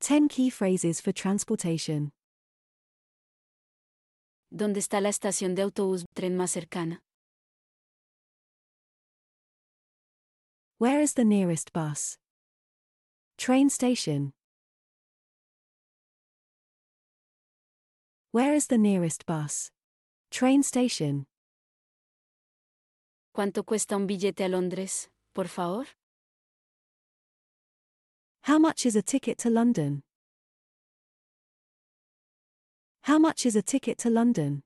10 key phrases for transportation. ¿Dónde está la estación de autobús tren más cercana? Where is the nearest bus? Train station. Where is the nearest bus? Train station. ¿Cuánto cuesta un billete a Londres, por favor? How much is a ticket to London? How much is a ticket to London?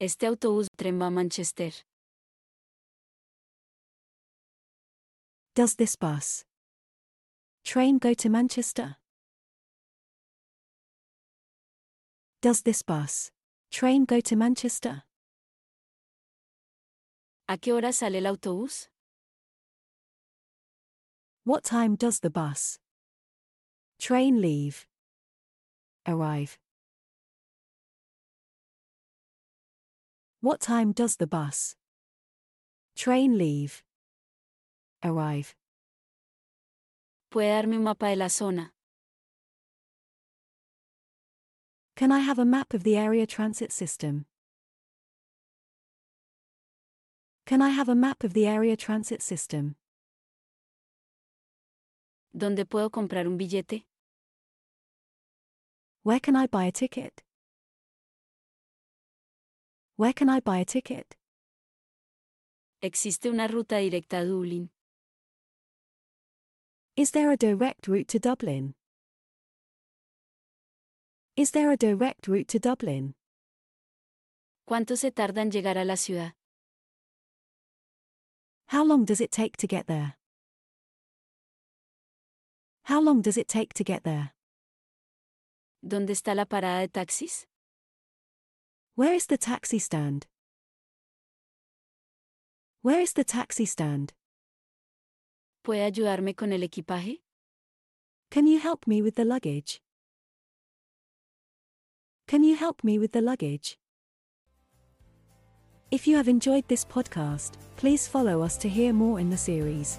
Este autobús tren va a Manchester. Does this bus train go to Manchester? Does this bus train go to Manchester? ¿A qué hora sale el autobús? What time does the bus train leave? Arrive. What time does the bus train leave? Arrive. ¿Puede darme un mapa de la zona? Can I have a map of the area transit system? Can I have a map of the area transit system? ¿Dónde puedo comprar un billete? Where can I buy a ticket? Where can I buy a ticket? ¿Existe una ruta directa a Dublín? Is there a direct route to Dublin? Is there a direct route to Dublin? ¿Cuánto se tarda en llegar a la ciudad? How long does it take to get there? How long does it take to get there? ¿Dónde está la parada de taxis? Where is the taxi stand? Where is the taxi stand? ¿Puede ayudarme con el equipaje? Can you help me with the luggage? Can you help me with the luggage? If you have enjoyed this podcast, please follow us to hear more in the series.